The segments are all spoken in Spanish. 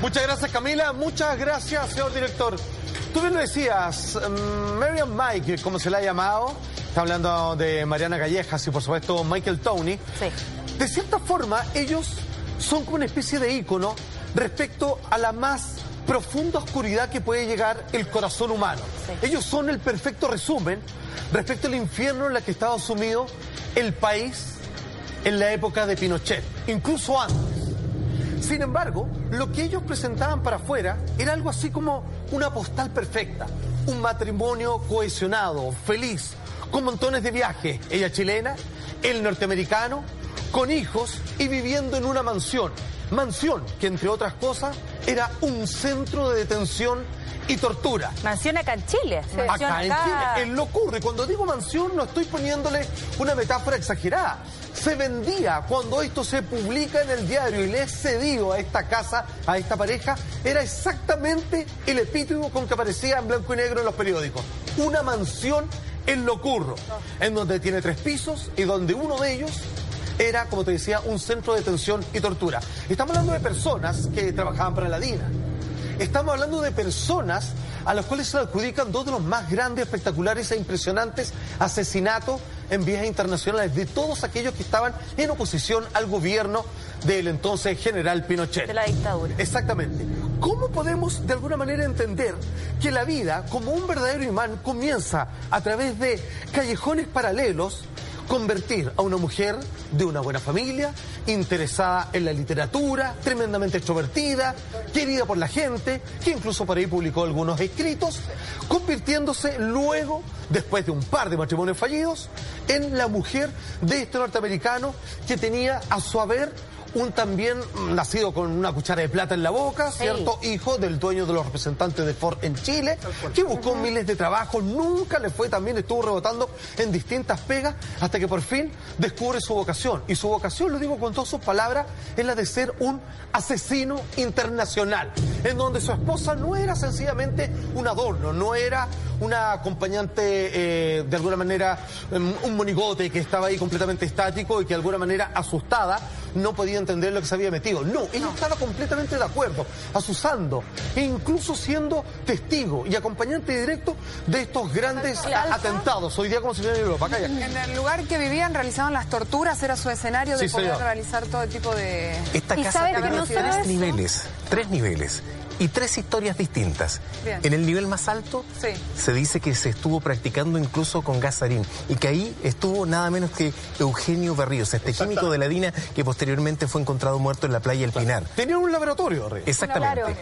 Muchas gracias Camila, muchas gracias señor director. Tú bien lo decías, mm, Marian Mike, como se le ha llamado, está hablando de Mariana Gallejas y por supuesto Michael Tony. Sí. De cierta forma, ellos son como una especie de ícono respecto a la más profunda oscuridad que puede llegar el corazón humano. Sí. Ellos son el perfecto resumen respecto al infierno en la que estaba sumido el país en la época de Pinochet, incluso antes. Sin embargo, lo que ellos presentaban para afuera era algo así como una postal perfecta, un matrimonio cohesionado, feliz, con montones de viajes, ella chilena, él norteamericano, con hijos y viviendo en una mansión, mansión que entre otras cosas era un centro de detención y tortura. Mansión acá en Chile. Mansión Acá en Chile, en lo ocurre. Cuando digo mansión no estoy poniéndole una metáfora exagerada. Se vendía cuando esto se publica en el diario y le es cedido a esta casa, a esta pareja, era exactamente el epíteto con que aparecía en blanco y negro en los periódicos. Una mansión en Locurro, en donde tiene tres pisos y donde uno de ellos era, como te decía, un centro de detención y tortura. Estamos hablando de personas que trabajaban para la DINA. Estamos hablando de personas a las cuales se adjudican dos de los más grandes, espectaculares e impresionantes asesinatos en vías internacionales de todos aquellos que estaban en oposición al gobierno del entonces general Pinochet. De la dictadura. Exactamente. ¿Cómo podemos de alguna manera entender que la vida, como un verdadero imán, comienza a través de callejones paralelos convertir a una mujer de una buena familia, interesada en la literatura, tremendamente extrovertida, querida por la gente, que incluso por ahí publicó algunos escritos, convirtiéndose luego, después de un par de matrimonios fallidos, en la mujer de este norteamericano que tenía a su haber un también nacido con una cuchara de plata en la boca, ¿cierto? Hijo del dueño de los representantes de Ford en Chile, que buscó miles de trabajos, nunca le fue también, estuvo rebotando en distintas pegas, hasta que por fin descubre su vocación. Y su vocación, lo digo con todas sus palabras, es la de ser un asesino internacional, en donde su esposa no era sencillamente un adorno, no era una acompañante eh, de alguna manera, um, un monigote que estaba ahí completamente estático y que de alguna manera asustada no podía entender lo que se había metido. No, ella estaba completamente de acuerdo, asusando e incluso siendo testigo y acompañante directo de estos grandes a- atentados. Hoy día como se llama en Europa, calla. En el lugar que vivían realizaban las torturas, era su escenario de Sí, poder señor. realizar todo tipo de... Esta casa tiene tres niveles, tres niveles y tres historias distintas. Bien. En el nivel más alto Sí. se dice que se estuvo practicando incluso con gasarín y que ahí estuvo nada menos que Eugenio Berríos, este químico de la DINA que posteriormente fue encontrado muerto en la playa El Pinar. Tenían un laboratorio. Exactamente.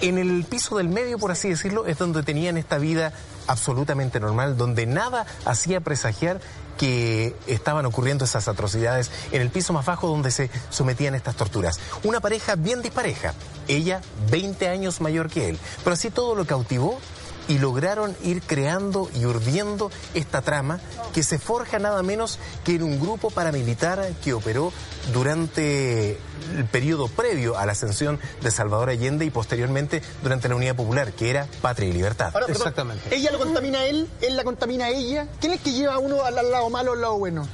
En el piso del medio, por así decirlo, es donde tenían esta vida absolutamente normal, donde nada hacía presagiar que estaban ocurriendo esas atrocidades en el piso más bajo donde se sometían estas torturas. Una pareja bien dispareja, ella 20 años mayor que él, pero así todo lo cautivó y lograron ir creando y urdiendo esta trama que se forja nada menos que en un grupo paramilitar que operó durante el periodo previo a la ascensión de Salvador Allende y posteriormente durante la Unidad Popular, que era Patria y Libertad. Ahora, perdón, Exactamente. Ella lo contamina a él, él la contamina a ella. ¿Quién es que lleva a uno al, al lado malo o al lado bueno?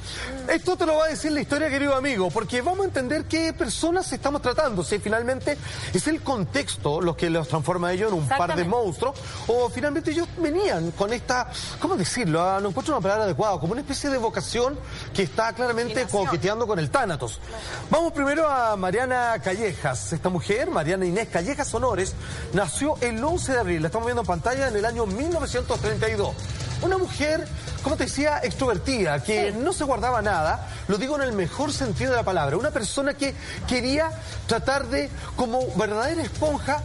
Esto te lo va a decir la historia, querido amigo, porque vamos a entender qué personas estamos tratando. Si finalmente es el contexto lo que los transforma a ellos en un par de monstruos, o finalmente ellos venían con esta, ¿cómo decirlo? Ah, no encuentro una palabra adecuada, como una especie de vocación que está claramente coqueteando con el Tánatos. Vamos primero a Mariana Callejas. Esta mujer, Mariana Inés Callejas Honores, nació el 11 de abril, la estamos viendo en pantalla, en el año 1932. Una mujer, como te decía, extrovertida, que no se guardaba nada, lo digo en el mejor sentido de la palabra, una persona que quería tratar de, como verdadera esponja,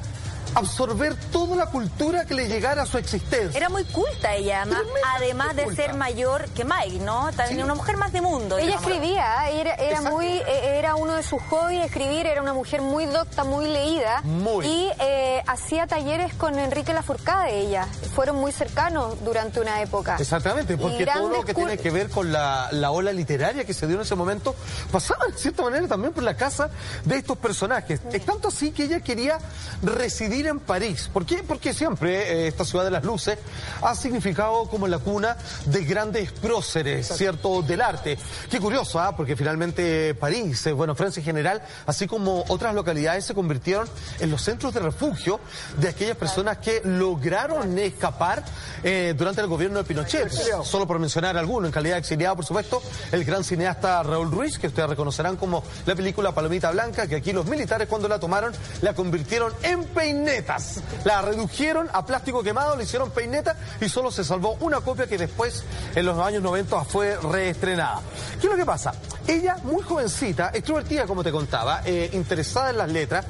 absorber toda la cultura que le llegara a su existencia. Era muy culta ella, además, además de culta. ser mayor que Mike, ¿no? También Sí. una mujer más de mundo. Ella digamos. escribía, era, era muy, eh, era uno de sus hobbies escribir, era una mujer muy docta, muy leída. Muy. Y eh, hacía talleres con Enrique Lafourcade, ella. Fueron muy cercanos durante una época. Exactamente, Y porque todo lo que tiene que ver con la, la ola literaria que se dio en ese momento pasaba en cierta manera también por la casa de estos personajes. Es tanto así que ella quería residir en París. ¿Por qué? Porque siempre eh, esta ciudad de las luces ha significado como la cuna de grandes próceres, ¿cierto? Del arte. Qué curioso, ¿ah? Porque finalmente París, eh, bueno, Francia en general, así como otras localidades se convirtieron en los centros de refugio de aquellas personas que lograron escapar eh, durante el gobierno de Pinochet. Solo por mencionar alguno, en calidad de exiliado, por supuesto, el gran cineasta Raúl Ruiz, que ustedes reconocerán como la película Palomita Blanca, que aquí los militares cuando la tomaron la convirtieron en La redujeron a plástico quemado, le hicieron peineta y solo se salvó una copia que después, en los años 90, fue reestrenada. ¿Qué es lo que pasa? Ella, muy jovencita, extrovertida como te contaba, eh, interesada en las letras,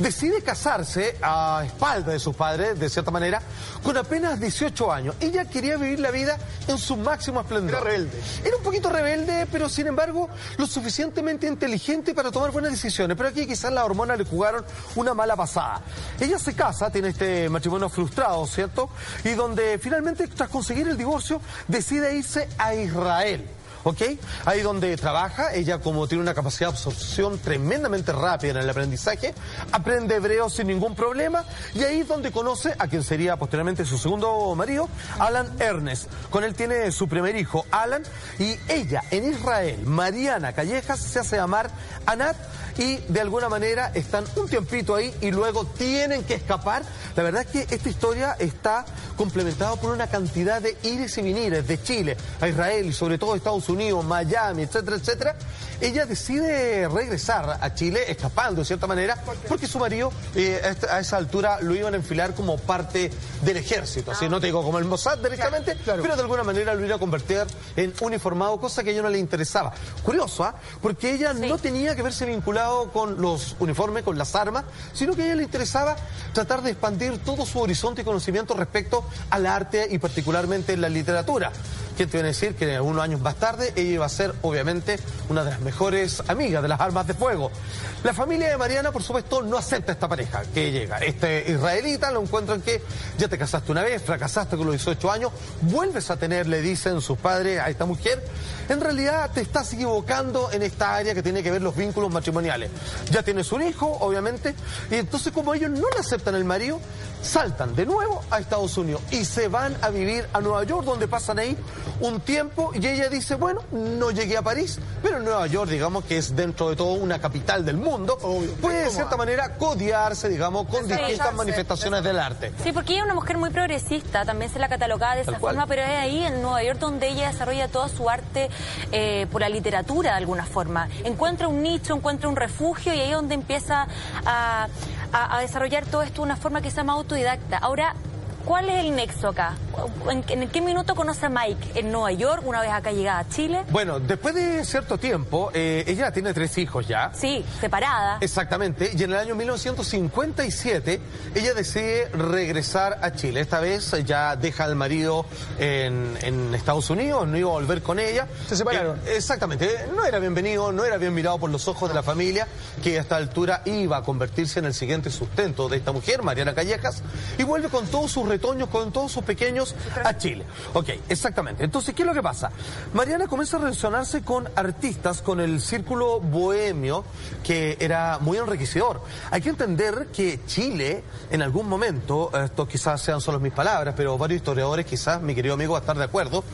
decide casarse a espalda de sus padres, de cierta manera, con apenas 18 años. Ella quería vivir la vida en su máximo esplendor. Era rebelde. Era un poquito rebelde, pero sin embargo lo suficientemente inteligente para tomar buenas decisiones. Pero aquí quizás las hormonas le jugaron una mala pasada. Ella se casa, tiene este matrimonio frustrado, ¿cierto? Y donde finalmente, tras conseguir el divorcio, decide irse a Israel. ¿Ok? Ahí donde trabaja, ella como tiene una capacidad de absorción tremendamente rápida en el aprendizaje, aprende hebreo sin ningún problema y ahí es donde conoce a quien sería posteriormente su segundo marido, Alan Ernest. Con él tiene su primer hijo, Alan, y ella en Israel, Mariana Callejas, se hace llamar Anat y de alguna manera están un tiempito ahí y luego tienen que escapar. La verdad es que esta historia está complementada por una cantidad de ires y venires de Chile a Israel y sobre todo Estados Unidos, Miami, etcétera, etcétera. Ella decide regresar a Chile escapando de cierta manera porque su marido eh, a esa altura lo iban a enfilar como parte del ejército. Así no te digo como el Mossad directamente, pero de alguna manera lo iba a convertir en uniformado, cosa que a ella no le interesaba. Curioso, ¿ah? Porque ella no tenía que verse con los uniformes, con las armas, sino que a ella le interesaba tratar de expandir todo su horizonte y conocimiento respecto al arte y particularmente la literatura. ¿Quién te viene a decir que unos años más tarde ella iba a ser, obviamente, una de las mejores amigas de las armas de fuego? La familia de Mariana, por supuesto, no acepta esta pareja que llega. Este israelita lo encuentran que ya te casaste una vez, fracasaste con los 18 años, vuelves a tener, le dicen sus padres a esta mujer, en realidad te estás equivocando en esta área que tiene que ver los vínculos matrimoniales. Ya tienes un hijo, obviamente, y entonces como ellos no le aceptan el marido, saltan de nuevo a Estados Unidos y se van a vivir a Nueva York, donde pasan ahí un tiempo y ella dice, bueno, no llegué a París, pero Nueva York, digamos que es dentro de todo una capital del mundo, puede de cierta manera codiarse, digamos, con distintas manifestaciones del arte. Sí, porque ella es una mujer muy progresista, también se la catalogaba de esa Tal cual. forma, pero es ahí en Nueva York donde ella desarrolla toda su arte eh, por la literatura de alguna forma. Encuentra un nicho, encuentra un refugio y ahí es donde empieza a, a- a desarrollar todo esto de una forma que se llama autodidacta. Ahora, ¿cuál es el nexo acá? ¿En, en qué minuto conoce a Mike? ¿En Nueva York, una vez acá llegada a Chile? Bueno, después de cierto tiempo, eh, ella tiene tres hijos ya. Sí, separada. Exactamente, y en el año 1957 ella decide regresar a Chile. Esta vez ya deja al marido en, en Estados Unidos, no iba a volver con ella. Se separaron. Eh, exactamente, no era bienvenido, no era bien mirado por los ojos de la familia, que a esta altura iba a convertirse en el siguiente sustento de esta mujer, Mariana Callejas, y vuelve con todos sus retoños, con todos sus pequeños a Chile. Ok, exactamente. Entonces, ¿qué es lo que pasa? Mariana comienza a relacionarse con artistas, con el círculo bohemio, que era muy enriquecedor. Hay que entender que Chile, en algún momento, esto quizás sean solo mis palabras, pero varios historiadores, quizás, mi querido amigo, va a estar de acuerdo,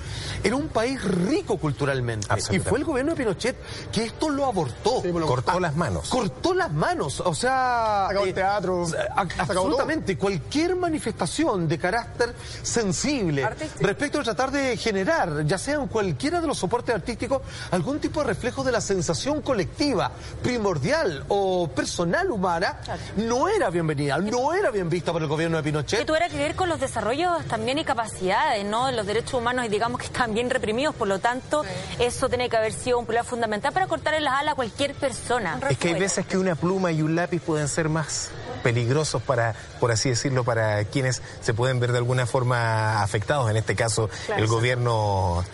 era un país rico culturalmente. Y fue el gobierno de Pinochet que esto lo abortó. Sí, bueno, Cortó las manos. Cortó las manos, o sea... Acabó el eh, teatro, a- acabó absolutamente, cualquier manifestación de carácter sensible Artístico. respecto a tratar de generar, ya sea en cualquiera de los soportes artísticos, algún tipo de reflejo de la sensación colectiva, primordial o personal humana, no era bienvenida, no era bien vista por el gobierno de que Pinochet. tuviera que ver con los desarrollos también y capacidades, ¿no? Los derechos humanos, y digamos que están bien reprimidos, por lo tanto, eso tiene que haber sido un problema fundamental para cortarle las alas a cualquier persona. Es que hay veces que una pluma y un lápiz pueden ser más. Peligrosos para, por así decirlo, para quienes se pueden ver de alguna forma afectados. En este caso, el gobierno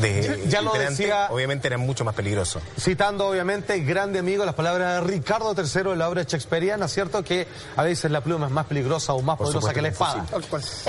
de Ya lo decía- obviamente era mucho más peligroso. Citando, obviamente, grande amigo, las palabras de Ricardo III de la obra shakespeariana, ¿cierto? Que a veces la pluma es más peligrosa o más Por poderosa supuesto que la espada.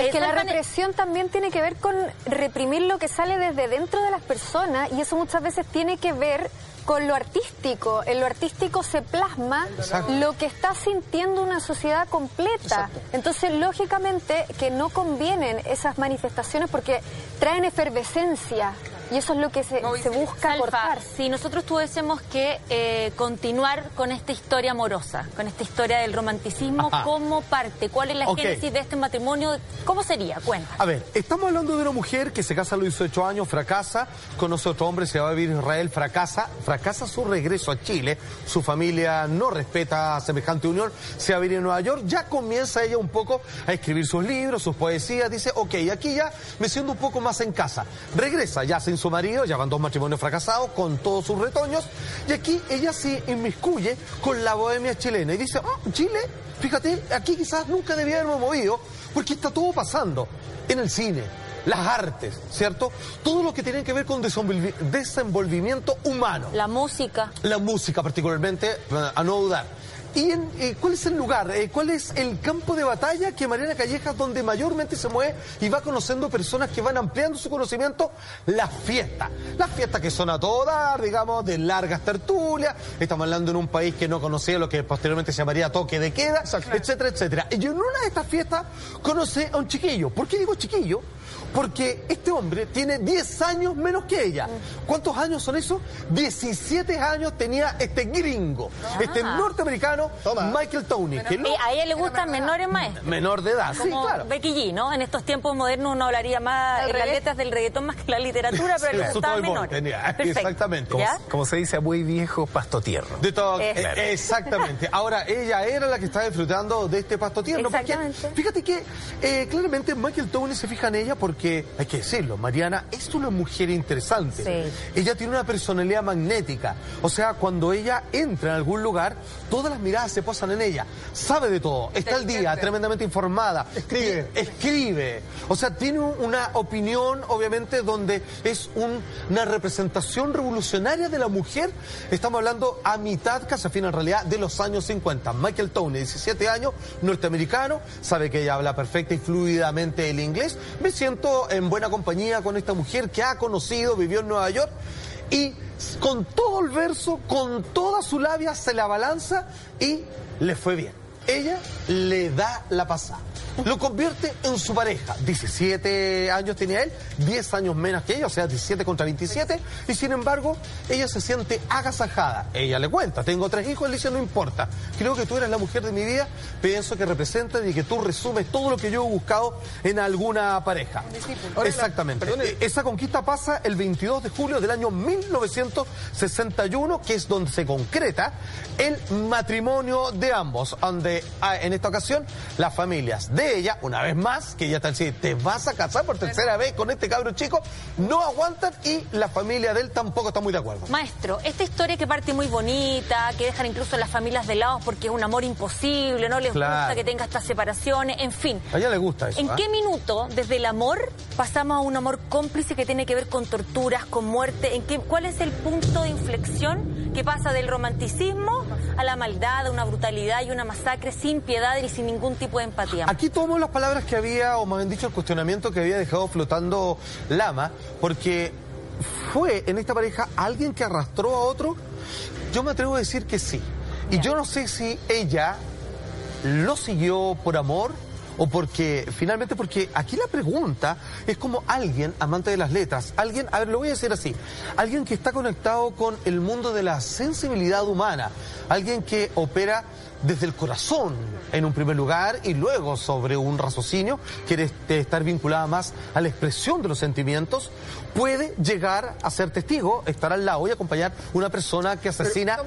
Es que la represión también tiene que ver con reprimir lo que sale desde dentro de las personas y eso muchas veces tiene que ver con lo artístico. En lo artístico se plasma Exacto. lo que está sintiendo una sociedad completa. Entonces, lógicamente, que no convienen esas manifestaciones porque traen efervescencia y eso es lo que se, se busca Salfa, cortar. si nosotros tuviésemos que eh, continuar con esta historia amorosa, con esta historia del romanticismo Ajá. como parte, ¿cuál es la génesis de este matrimonio? ¿Cómo sería? Cuenta. A ver, estamos hablando de una mujer que se casa a los 18 años, fracasa, conoce a otro hombre, se va a vivir a Israel, fracasa, fracasa su regreso a Chile, su familia no respeta semejante unión, se va a vivir en Nueva York, ya comienza ella un poco a escribir sus libros, sus poesías, dice, ok, aquí ya me siento un poco más en casa. Regresa ya sin su marido, ya van dos matrimonios fracasados, con todos sus retoños, y aquí ella se inmiscuye con la bohemia chilena y dice, oh, Chile, fíjate, aquí quizás nunca debía haberme movido, porque está todo pasando en el cine, las artes, ¿cierto? Todo lo que tiene que ver con desenvolvi- desenvolvimiento humano. La música. La música particularmente, a no dudar. ¿Y en, eh, cuál es el lugar, eh, cuál es el campo de batalla que Mariana Callejas donde mayormente se mueve y va conociendo personas que van ampliando su conocimiento? Las fiestas. Las fiestas que son a todo dar, digamos, de largas tertulias. Estamos hablando en un país que no conocía lo que posteriormente se llamaría toque de queda, etcétera, etcétera. Y en una de estas fiestas conoce a un chiquillo. ¿Por qué digo chiquillo? Porque este hombre tiene 10 años menos que ella. ¿Cuántos años son esos? 17 años tenía este gringo, este norteamericano, Toma. Michael Tony, que no- Y a ella le gustan menores maestros. menor de edad. Sí, claro. Becky G, ¿no? En estos tiempos modernos uno hablaría más en las letras del reggaetón más que la literatura, pero le Eso gustaban todo el mundo menores. exactamente. Como, ¿Ya? como se dice a muy viejo, pasto tierno. De todo, Eh. eh, exactamente. Ahora, ella era la que estaba disfrutando de este pasto tierno. porque fíjate que eh, claramente Michael Tony se fija en ella porque, hay que decirlo, Mariana es una mujer interesante. Sí. Ella tiene una personalidad magnética. O sea, cuando ella entra en algún lugar, todas las miradas se posan en ella. Sabe de todo, está al día, tremendamente informada. Escribe. Escribe. O sea, tiene un- una opinión, obviamente, donde es un- una representación revolucionaria de la mujer. Estamos hablando a mitad, casi a fin en realidad, de los años 50. Michael Tony, 17 años, norteamericano, sabe que ella habla perfecta y fluidamente el inglés. Me siento en buena compañía con esta mujer que ha conocido, vivió en Nueva York y con todo el verso, con toda su labia, se la balanza y le fue bien. Ella le da la pasada. Lo convierte en su pareja. 17 años tenía él, 10 años menos que ella, o sea, 17 contra 27. Y sin embargo, ella se siente agasajada. Ella le cuenta, tengo tres hijos, él le dice, no importa. Creo que tú eres la mujer de mi vida, pienso que representas y que tú resumes todo lo que yo he buscado en alguna pareja. Ahora, Exactamente. perdone. Eh, Esa conquista pasa el 22 de julio del año 1961, que es donde se concreta el matrimonio de ambos, donde ah, en esta ocasión las familias de ella, una vez más, que ya está así, te vas a casar por tercera vez con este cabro chico, no aguantan y la familia de él tampoco está muy de acuerdo. Maestro, esta historia que parte muy bonita, que dejan incluso las familias de lado porque es un amor imposible, no les Claro. gusta que tenga estas separaciones, en fin. A ella le gusta eso. ¿En ¿ah? qué minuto, desde el amor, pasamos a un amor cómplice que tiene que ver con torturas, con muerte? ¿En qué, ¿Cuál es el punto de inflexión que pasa del romanticismo a la maldad, a una brutalidad y una masacre sin piedad y sin ningún tipo de empatía? Aquí tomo las palabras que había, o más bien dicho, el cuestionamiento que había dejado flotando Lama, porque fue en esta pareja alguien que arrastró a otro. Yo me atrevo a decir que sí. Y yo no sé si ella lo siguió por amor o porque, finalmente, porque aquí la pregunta es como alguien, amante de las letras, alguien, a ver, lo voy a decir así, alguien que está conectado con el mundo de la sensibilidad humana, alguien que opera desde el corazón en un primer lugar y luego sobre un raciocinio, quiere estar vinculada más a la expresión de los sentimientos, puede llegar a ser testigo, estar al lado y acompañar una persona que asesina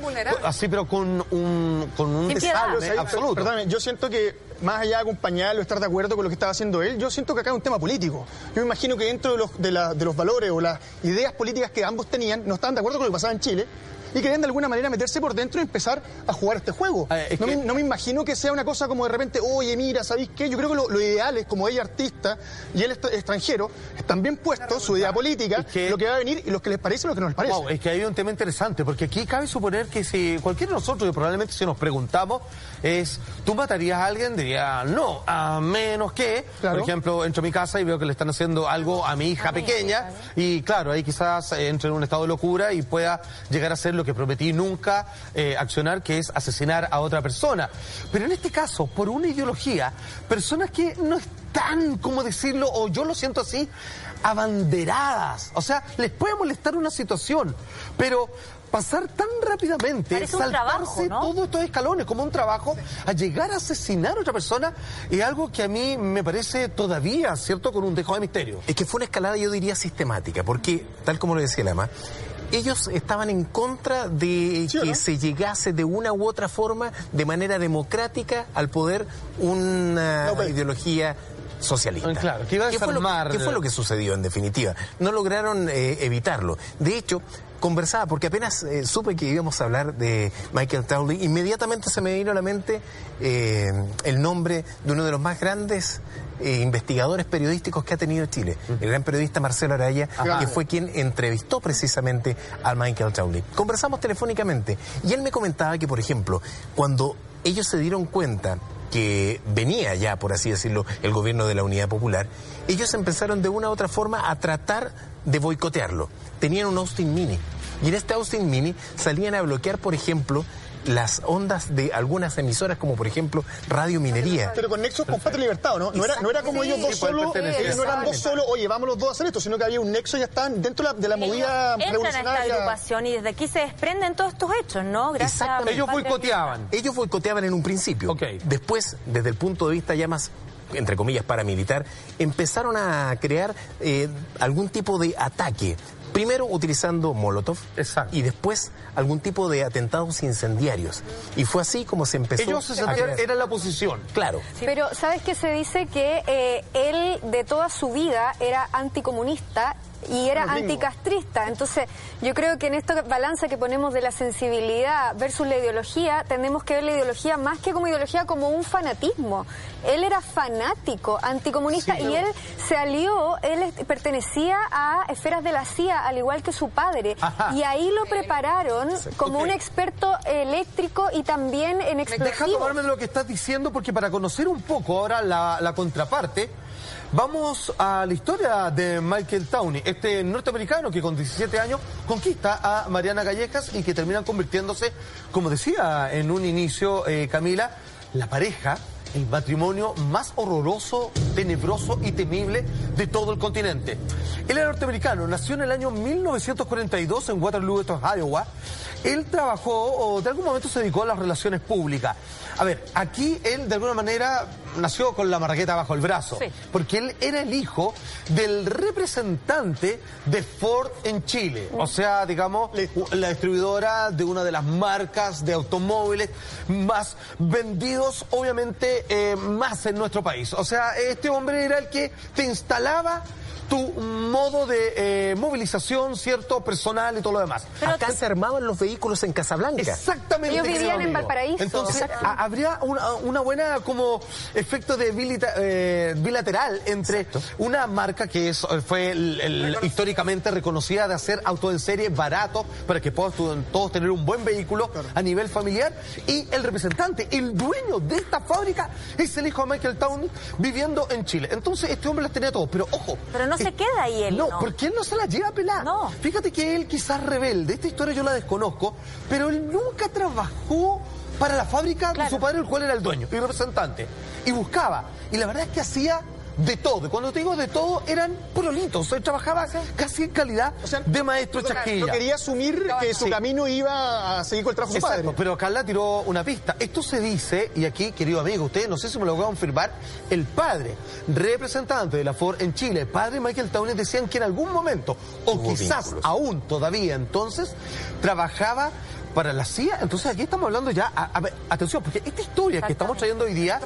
así pero con un, con un desarme absoluto. Perdóname, yo siento que más allá de acompañarlo, estar de acuerdo con lo que estaba haciendo él, yo siento que acá es un tema político. Yo me imagino que dentro de los, de, la- de los valores o las ideas políticas que ambos tenían, no estaban de acuerdo con lo que pasaba en Chile, y querían de alguna manera meterse por dentro y empezar a jugar este juego. No, que... me, no, me, imagino que sea una cosa como de repente, oye, mira, ¿sabéis qué? Yo creo que lo, lo ideal es como ella artista y él extranjero, están bien puestos, su idea política, que... lo que va a venir y lo que les parece y lo que no les parece. Wow, es que hay un tema interesante, porque aquí cabe suponer que si cualquiera de nosotros, y probablemente si nos preguntamos, es, ¿tú matarías a alguien? Diría, no, a menos que, claro. por ejemplo, entro a mi casa y veo que le están haciendo algo a mi hija a pequeña, y claro, ahí quizás entre en un estado de locura y pueda llegar a hacer lo que prometí nunca eh, accionar, que es asesinar a otra persona. Pero en este caso, por una ideología, personas que no están, como decirlo, o yo lo siento así, abanderadas. O sea, les puede molestar una situación, pero pasar tan rápidamente, Parece saltarse trabajo, ¿no? todos estos escalones como un trabajo, a llegar a asesinar a otra persona, es algo que a mí me parece todavía, ¿cierto?, con un dejo de misterio. Es que fue una escalada, yo diría, sistemática, porque, tal como lo decía Lama, ellos estaban en contra de ¿Sí, que no? se llegase de una u otra forma, de manera democrática, al poder una no, ideología socialista. Claro, que iba a ¿Qué, fue lo, ¿Qué fue lo que sucedió en definitiva? No lograron eh, evitarlo. De hecho, conversaba, porque apenas eh, supe que íbamos a hablar de Michael Townley, inmediatamente se me vino a la mente eh, el nombre de uno de los más grandes eh, investigadores periodísticos que ha tenido Chile, el gran periodista Marcelo Araya, Ajá. que fue quien entrevistó precisamente al Michael Townley. Conversamos telefónicamente y él me comentaba que, por ejemplo, cuando ellos se dieron cuenta que venía ya, por así decirlo, el gobierno de la Unidad Popular, ellos empezaron de una u otra forma a tratar de boicotearlo. Tenían un Austin Mini y en este Austin Mini salían a bloquear, por ejemplo, las ondas de algunas emisoras como por ejemplo Radio Minería. Pero con nexos con Patria Libertad, ¿no? No era, no era como sí, ellos dos solos, ellos no eran dos solos, oye, vamos los dos a hacer esto, sino que había un nexo y ya estaban dentro de la, de la movida ellos revolucionaria. Entran a esta agrupación y desde aquí se desprenden todos estos hechos, ¿no? Gracias Exactamente. Ellos boicoteaban. Ellos boicoteaban en un principio. Okay. Después, desde el punto de vista ya más entre comillas, paramilitar, empezaron a crear eh, algún tipo de ataque primero utilizando Molotov Exacto. y después algún tipo de atentados incendiarios. Y fue así como se empezó Ellos se sentían, era la oposición. Claro. Sí. Pero ¿sabes qué se dice? Que eh, él de toda su vida era anticomunista y era anticastrista. Entonces, yo creo que en esta balanza que ponemos de la sensibilidad versus la ideología, tenemos que ver la ideología más que como ideología, como un fanatismo. Él era fanático, anticomunista, sí, y él se alió, él pertenecía a esferas de la CIA, al igual que su padre. Ajá. Y ahí lo prepararon como okay. un experto eléctrico y también en explosivos. Deja tomarme lo que estás diciendo, porque para conocer un poco ahora la, la contraparte, Vamos a la historia de Michael Towney, este norteamericano que con 17 años conquista a Mariana Gallejas y que termina convirtiéndose, como decía en un inicio eh, Camila, la pareja, el matrimonio más horroroso, tenebroso y temible de todo el continente. Él era norteamericano, nació en el año 1942 en Waterloo, Iowa. Él trabajó o de algún momento se dedicó a las relaciones públicas. A ver, aquí él de alguna manera nació con la marraqueta bajo el brazo, sí. porque él era el hijo del representante de Ford en Chile, o sea, digamos, la distribuidora de una de las marcas de automóviles más vendidos, obviamente, eh, más en nuestro país. O sea, este hombre era el que te instalaba tu modo de eh, movilización, cierto, personal y todo lo demás. Pero Acá se armaban los vehículos en Casablanca. Exactamente. Ellos vivían en Valparaíso. Entonces, a, habría una, una, buena como efecto de bilita, eh, bilateral entre Exacto. una marca que es, fue el, el, históricamente reconocida de hacer auto en serie barato para que puedan todos tener un buen vehículo claro. a nivel familiar y el representante, el dueño de esta fábrica es el hijo de Michael Town viviendo en Chile. Entonces, este hombre las tenía todo, pero ojo. Pero no se queda ahí él. No, no, porque él no se la lleva a pelar. No. Fíjate que él quizás rebelde, esta historia yo la desconozco, pero él nunca trabajó para la fábrica claro. de su padre, el cual era el dueño y representante. Y buscaba. Y la verdad es que hacía de todo. Cuando te digo de todo, eran prolitos. Él trabajaba casi en calidad o sea, de maestro no, chasquilla. No quería asumir que su sí. camino iba a seguir con el trabajo de su padre. Pero Carla tiró una pista. Esto se dice, y aquí, querido amigo, usted no sé si me lo voy a confirmar, el padre, representante de la Ford en Chile, el padre Michael Townes, decían que en algún momento, o quizás vínculos. aún todavía entonces, trabajaba para la CIA. Entonces aquí estamos hablando ya, a, ver, atención, porque esta historia que estamos trayendo hoy día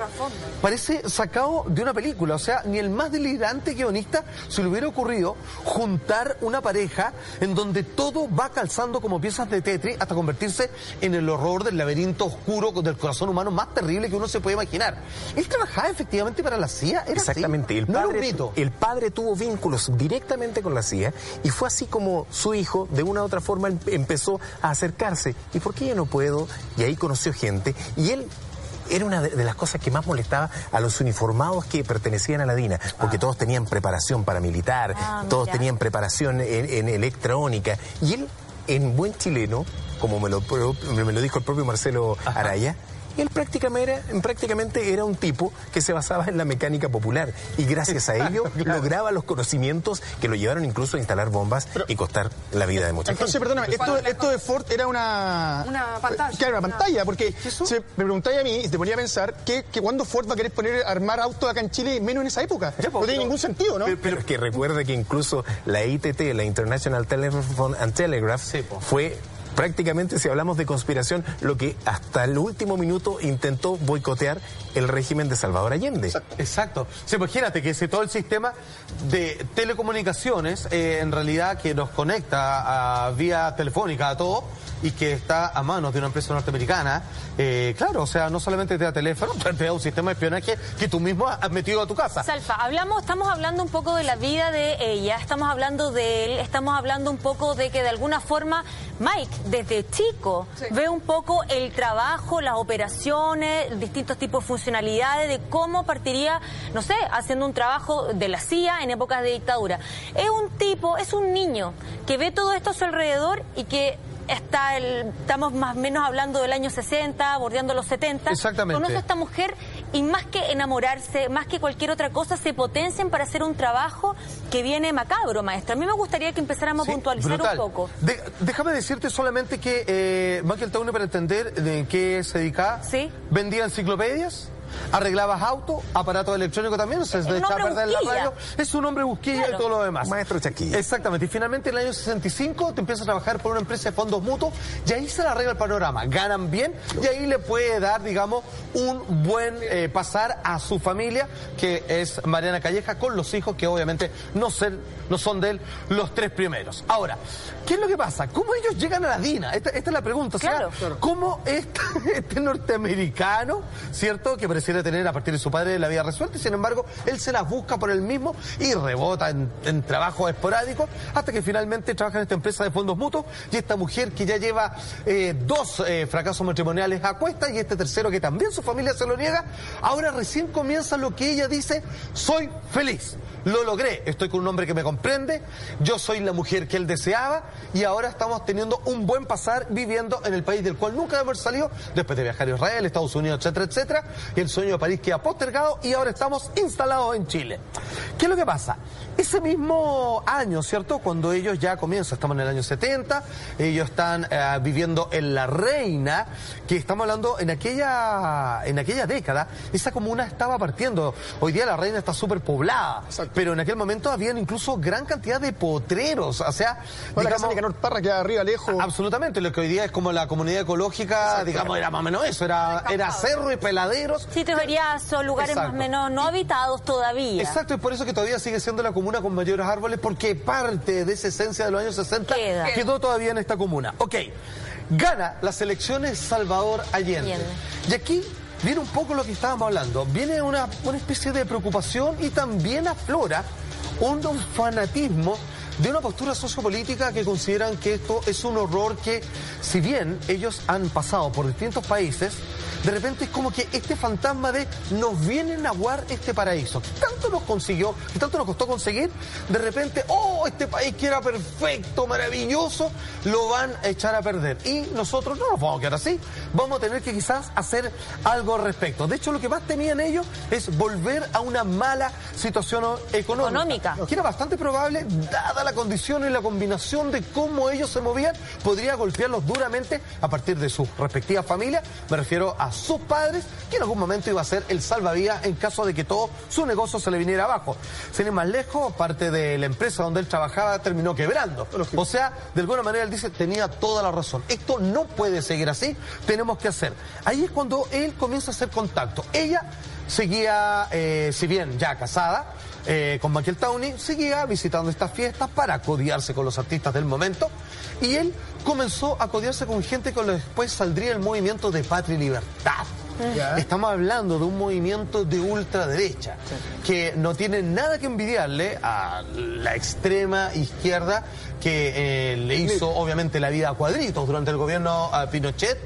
parece sacado de una película. O sea, ni el más delirante guionista se le hubiera ocurrido juntar una pareja en donde todo va calzando como piezas de Tetris hasta convertirse en el horror del laberinto oscuro del corazón humano más terrible que uno se puede imaginar. Él trabajaba efectivamente para la CIA. ¿Era Exactamente. El, padre, el padre tuvo vínculos directamente con la CIA y fue así como su hijo, de una u otra forma, em, empezó a acercarse. ¿Y por qué yo no puedo? Y ahí conoció gente y él era una de, las cosas que más molestaba a los uniformados que pertenecían a la DINA, porque ah. todos tenían preparación paramilitar, ah, todos tenían preparación en, electrónica, y él, en buen chileno, como me lo, me lo dijo el propio Marcelo Araya, él prácticamente, prácticamente era un tipo que se basaba en la mecánica popular y gracias a ello lograba los conocimientos que lo llevaron incluso a instalar bombas y costar la vida de mucha Entonces, perdóname, esto, de Ford era una... Una pantalla. Claro, una pantalla, porque se, me preguntáis a mí y te ponía a pensar que, que cuando Ford va a querer poner armar autos acá en Chile, menos en esa época. no pues, tiene ningún sentido, ¿no? Pero, es que recuerde que incluso la ITT, la International Telephone and Telegraph, fue prácticamente, si hablamos de conspiración, lo que hasta el último minuto intentó boicotear el régimen de Salvador Allende. Exacto. Sí, pues imagínate que ese todo el sistema de telecomunicaciones, eh, en realidad, que nos conecta a, vía telefónica a todo, y que está a manos de una empresa norteamericana, eh, claro, o sea, no solamente te da teléfono, te da un sistema de espionaje que tú mismo has metido a tu casa. Salfa, hablamos, estamos hablando un poco de la vida de ella, estamos hablando de él, estamos hablando un poco de que de alguna forma Mike, desde chico, ve un poco el trabajo, las operaciones, distintos tipos de funcionalidades, de cómo partiría, no sé, haciendo un trabajo de la CIA en épocas de dictadura. Es un tipo, es un niño que ve todo esto a su alrededor y que está el, estamos más o menos hablando del año 60, bordeando los 70. Exactamente. Conoce a esta mujer y más que enamorarse, más que cualquier otra cosa, se potencian para hacer un trabajo que viene macabro, maestro. A mí me gustaría que empezáramos a puntualizar un poco. déjame decirte solamente que eh, Michael Taune, para entender en qué se dedicaba, ¿Sí? vendía enciclopedias arreglabas auto, aparato electrónico también, se echaba a perder la radio. Es un hombre busquilla y todo lo demás. Maestro Chaquilla. Exactamente. Y finalmente en el año 65 te empiezas a trabajar por una empresa de fondos mutuos y ahí se le arregla el panorama. Ganan bien y ahí le puede dar, digamos, un buen eh, pasar a su familia, que es Mariana Calleja, con los hijos que obviamente no, ser, no son de él los tres primeros. Ahora, ¿qué es lo que pasa? ¿Cómo ellos llegan a la DINA? Esta, es la pregunta. claro. ¿cómo este, este norteamericano, cierto, que pareciera tener a partir de su padre la vida resuelta y sin embargo él se las busca por él mismo y rebota en, en trabajos esporádicos hasta que finalmente trabaja en esta empresa de fondos mutuos y esta mujer que ya lleva eh, dos eh, fracasos matrimoniales a cuesta y este tercero que también su familia se lo niega, ahora recién comienza lo que ella dice, soy feliz. Lo logré, estoy con un hombre que me comprende, yo soy la mujer que él deseaba y ahora estamos teniendo un buen pasar viviendo en el país del cual nunca hemos salido después de viajar a Israel, Estados Unidos, etcétera, etcétera. Y el sueño de París queda postergado y ahora estamos instalados en Chile. ¿Qué es lo que pasa? Ese mismo año, ¿cierto? Cuando ellos ya comienzan, estamos en el año 70, ellos están eh, viviendo en La Reina, que estamos hablando en aquella, en aquella década, esa comuna estaba partiendo. Hoy día La Reina está súper poblada, pero en aquel momento habían incluso gran cantidad de potreros, o sea... No, digamos, la casa Parra queda arriba, lejos. Absolutamente, lo que hoy día es como la comunidad ecológica, digamos, era más o menos eso, era, era cerro y peladeros. Sí, te son lugares más o menos no habitados todavía. Exacto, y por eso que todavía sigue siendo la comuna con mayores árboles porque parte de esa esencia de los años 60 quedó todavía en esta comuna. Ok, gana las elecciones Salvador Allende. Y aquí viene un poco lo que estábamos hablando. Viene una, una especie de preocupación y también aflora un fanatismo de una postura sociopolítica que consideran que esto es un horror que, si bien ellos han pasado por distintos países, de repente es como que este fantasma de nos vienen a guardar este paraíso, que tanto nos consiguió, que tanto nos costó conseguir, de repente, oh, este país que era perfecto, maravilloso, lo van a echar a perder. Y nosotros no nos vamos a quedar así, vamos a tener que quizás hacer algo al respecto. De hecho, lo que más temían ellos es volver a una mala situación económica, que era bastante probable, dada la condición y la combinación de cómo ellos se movían, podría golpearlos duramente a partir de sus respectivas familias. Me refiero a sus padres, que en algún momento iba a ser el salvavidas en caso de que todo su negocio se le viniera abajo. Sin ir más lejos, parte de la empresa donde él trabajaba terminó quebrando. O sea, de alguna manera él dice, tenía toda la razón. Esto no puede seguir así, tenemos que hacer. Ahí es cuando él comienza a hacer contacto. Ella seguía, eh, si bien ya casada, eh, con Michael Towney, seguía visitando estas fiestas para codiarse con los artistas del momento. Y él comenzó a codiarse con gente que después saldría el movimiento de Patria y Libertad. Estamos hablando de un movimiento de ultraderecha que no tiene nada que envidiarle a la extrema izquierda que eh, le hizo obviamente la vida a cuadritos durante el gobierno a Pinochet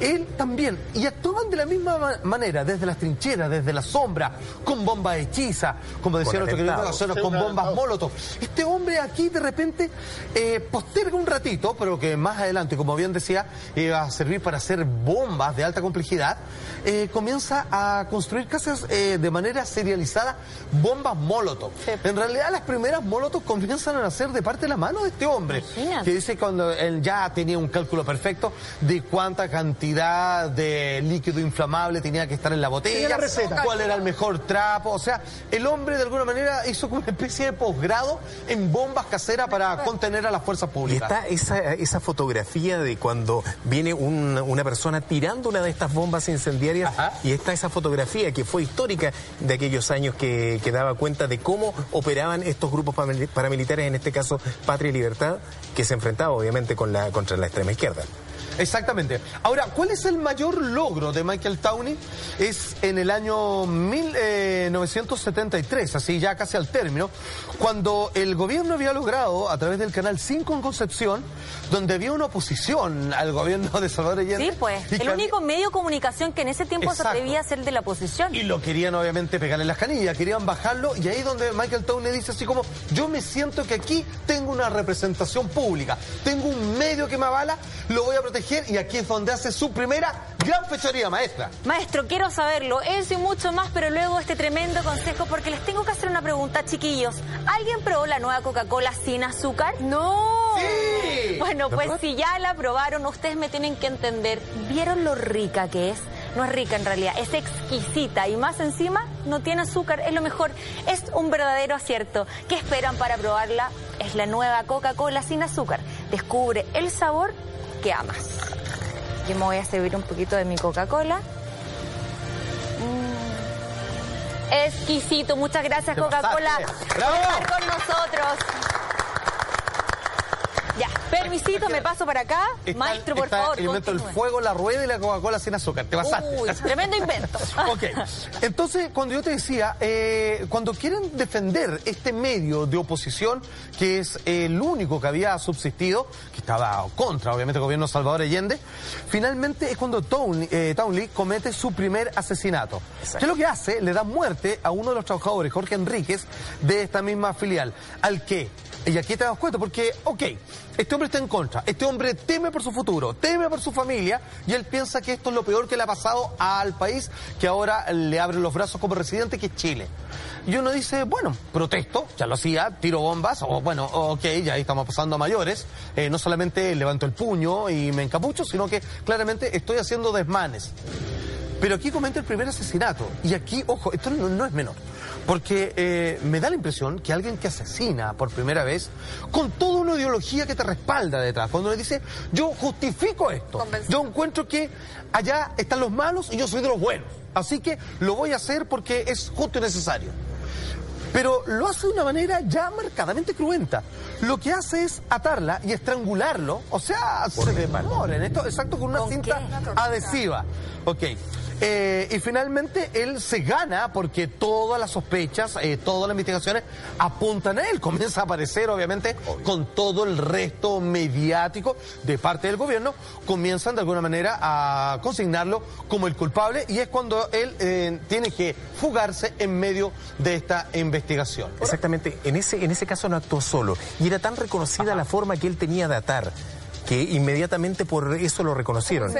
él también. Y actuaban de la misma manera, desde las trincheras, desde la sombra, con bombas hechizas, como decía nuestro querido con bombas molotov. Este hombre aquí de repente eh, posterga un ratito, pero que más adelante, como bien decía, iba a servir para hacer bombas de alta complejidad, eh, comienza a construir casas eh, de manera serializada bombas molotov. En realidad las primeras molotov comienzan a nacer de parte de la mano de este hombre, que dice cuando él ya tenía un cálculo perfecto de cuánta cantidad de líquido inflamable tenía que estar en la botella, cuál era el mejor trapo, o sea, el hombre de alguna manera hizo como una especie de posgrado en bombas caseras para contener a las fuerzas públicas. Y está esa, esa fotografía de cuando viene una persona tirando una de estas bombas incendiarias y está esa fotografía que fue histórica de aquellos años que, que daba cuenta de cómo operaban estos grupos paramilitares, en este caso Patria y Libertad, que se enfrentaba obviamente con la, contra la extrema izquierda. Exactamente. Ahora, ¿cuál es el mayor logro de Michael Towney? Es en el año 1973, eh, así ya casi al término, cuando el gobierno había logrado, a través del Canal 5 en Concepción, donde había una oposición al gobierno de Salvador Allende. Sí, pues, el único medio de comunicación que en ese tiempo se atrevía a ser de la oposición. Y lo querían obviamente pegarle las canillas, querían bajarlo, y ahí donde Michael Towney dice así como, yo me siento que aquí tengo una representación pública, tengo un medio que me avala, lo voy a proteger y aquí es donde hace su primera gran fechoría, maestra. Maestro, quiero saberlo, eso y mucho más, pero luego este tremendo consejo porque les tengo que hacer una pregunta, chiquillos. ¿Alguien probó la nueva Coca-Cola sin azúcar? No. Sí. Bueno, pues si ya la probaron, ustedes me tienen que entender. ¿Vieron lo rica que es? No es rica en realidad, es exquisita y más encima no tiene azúcar, es lo mejor. Es un verdadero acierto. ¿Qué esperan para probarla? Es la nueva Coca-Cola sin azúcar. Descubre el sabor que amas. Yo me voy a servir un poquito de mi Coca-Cola. Mm. Exquisito, muchas gracias Coca-Cola por estar con nosotros. Ya, permisito, me paso para acá. Maestro, por favor. El invento del fuego, la rueda y la Coca-Cola sin azúcar. Te pasaste. Uy, tremendo invento. ok. Entonces, cuando yo te decía, eh, cuando quieren defender este medio de oposición, que es el único que había subsistido, que estaba contra, obviamente, el gobierno Salvador Allende, finalmente es cuando eh, Townley comete su primer asesinato. ¿Qué es lo que hace? Le da muerte a uno de los trabajadores, Jorge Enríquez, de esta misma filial, al que y aquí te das cuenta, porque, ok, este hombre está en contra, este hombre teme por su futuro, teme por su familia, y él piensa que esto es lo peor que le ha pasado al país, que ahora le abre los brazos como residente, que es Chile. Y uno dice, bueno, protesto, ya lo hacía, tiro bombas, o bueno, ok, ya ahí estamos pasando a mayores, eh, no solamente levanto el puño y me encapucho, sino que claramente estoy haciendo desmanes. Pero aquí comenta el primer asesinato, y aquí, ojo, esto no es menor. Porque eh, me da la impresión que alguien que asesina por primera vez, con toda una ideología que te respalda detrás, cuando le dice, yo justifico esto, yo encuentro que allá están los malos y yo soy de los buenos, así que lo voy a hacer porque es justo y necesario. Pero lo hace de una manera ya marcadamente cruenta. Lo que hace es atarla y estrangularlo, o sea, se demoren, esto exacto con una cinta adhesiva. Ok. Eh, y finalmente él se gana porque todas las sospechas, eh, todas las investigaciones apuntan a él. Comienza a aparecer, obviamente, con todo el resto mediático de parte del gobierno. Comienzan de alguna manera a consignarlo como el culpable y es cuando él eh, tiene que fugarse en medio de esta investigación. Exactamente. En ese, en ese caso no actuó solo. Y era tan reconocida la forma que él tenía de atar que inmediatamente por eso lo reconocieron.